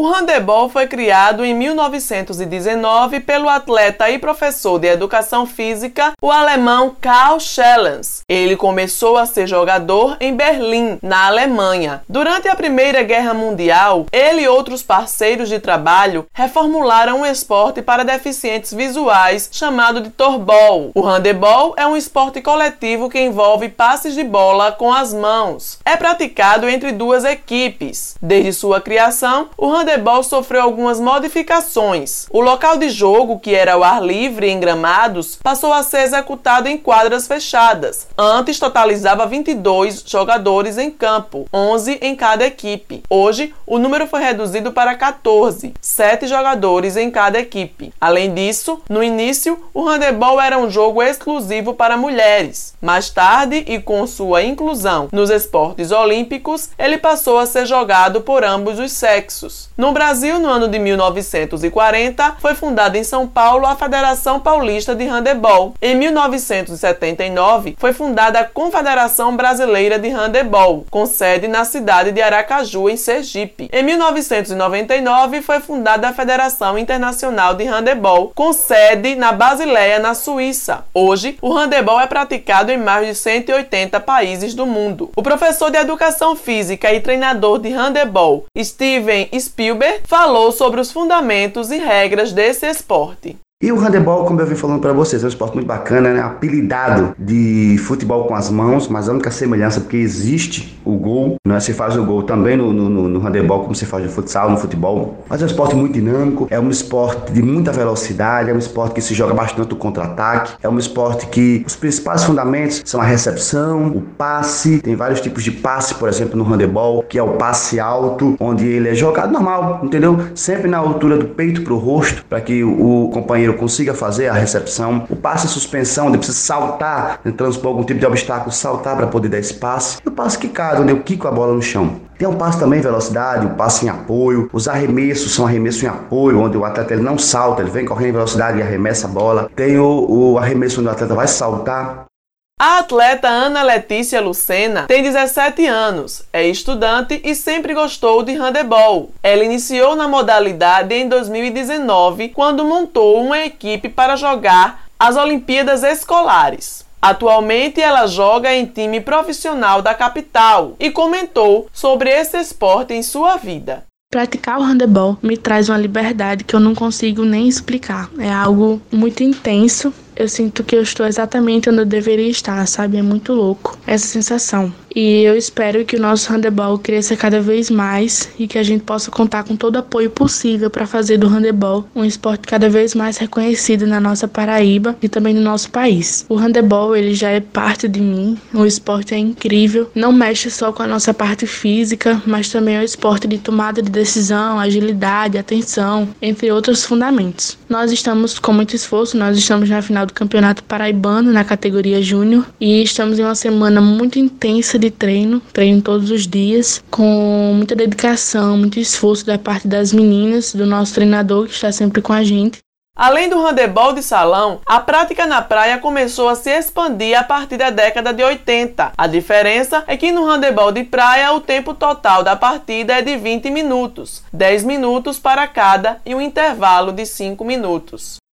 O handebol foi criado em 1919 pelo atleta e professor de educação física, o alemão Karl Schellens. Ele começou a ser jogador em Berlim, na Alemanha. Durante a Primeira Guerra Mundial, ele e outros parceiros de trabalho reformularam um esporte para deficientes visuais chamado de torbol. O handebol é um esporte coletivo que envolve passes de bola com as mãos. É praticado entre duas equipes. Desde sua criação, o handebol handebol sofreu algumas modificações. O local de jogo, que era ao ar livre em gramados, passou a ser executado em quadras fechadas. Antes totalizava 22 jogadores em campo, 11 em cada equipe. Hoje, o número foi reduzido para 14, 7 jogadores em cada equipe. Além disso, no início, o handebol era um jogo exclusivo para mulheres. Mais tarde, e com sua inclusão nos esportes olímpicos, ele passou a ser jogado por ambos os sexos. No Brasil, no ano de 1940, foi fundada em São Paulo a Federação Paulista de Handebol. Em 1979, foi fundada a Confederação Brasileira de Handebol, com sede na cidade de Aracaju, em Sergipe. Em 1999, foi fundada a Federação Internacional de Handebol, com sede na Basileia, na Suíça. Hoje, o handebol é praticado em mais de 180 países do mundo. O professor de Educação Física e treinador de handebol, Steven Spielberg, Spielberg falou sobre os fundamentos e regras desse esporte. E o handebol, como eu vim falando para vocês, é um esporte muito bacana, né? Apelidado de futebol com as mãos, mas a única semelhança porque existe o gol, né? Se faz o gol também no, no, no handebol, como se faz no futsal, no futebol. Mas é um esporte muito dinâmico, é um esporte de muita velocidade, é um esporte que se joga bastante o contra-ataque, é um esporte que os principais fundamentos são a recepção, o passe, tem vários tipos de passe, por exemplo, no handebol, que é o passe alto, onde ele é jogado normal, entendeu? Sempre na altura do peito para o rosto, para que o companheiro companheiro consiga fazer a recepção, o passe em suspensão, onde precisa saltar, né, transpor algum tipo de obstáculo, saltar para poder dar passe, e o passe quicado, onde eu quico a bola no chão. Tem um passe também velocidade, o um passe em apoio, os arremessos são arremesso em apoio, onde o atleta ele não salta, ele vem correndo em velocidade e arremessa a bola. Tem o, o arremesso onde o atleta vai saltar, a atleta Ana Letícia Lucena tem 17 anos, é estudante e sempre gostou de handebol. Ela iniciou na modalidade em 2019, quando montou uma equipe para jogar as Olimpíadas Escolares. Atualmente ela joga em time profissional da capital e comentou sobre esse esporte em sua vida. Praticar o handebol me traz uma liberdade que eu não consigo nem explicar. É algo muito intenso eu sinto que eu estou exatamente onde eu deveria estar, sabe? É muito louco essa sensação. E eu espero que o nosso handebol cresça cada vez mais e que a gente possa contar com todo o apoio possível para fazer do handebol um esporte cada vez mais reconhecido na nossa Paraíba e também no nosso país. O handebol ele já é parte de mim, o esporte é incrível, não mexe só com a nossa parte física, mas também é um esporte de tomada de decisão, agilidade, atenção, entre outros fundamentos. Nós estamos com muito esforço, nós estamos na final do Campeonato Paraibano na categoria Júnior e estamos em uma semana muito intensa de treino, treino todos os dias, com muita dedicação, muito esforço da parte das meninas, do nosso treinador que está sempre com a gente. Além do handebol de salão, a prática na praia começou a se expandir a partir da década de 80. A diferença é que no handebol de praia o tempo total da partida é de 20 minutos, 10 minutos para cada e um intervalo de 5 minutos.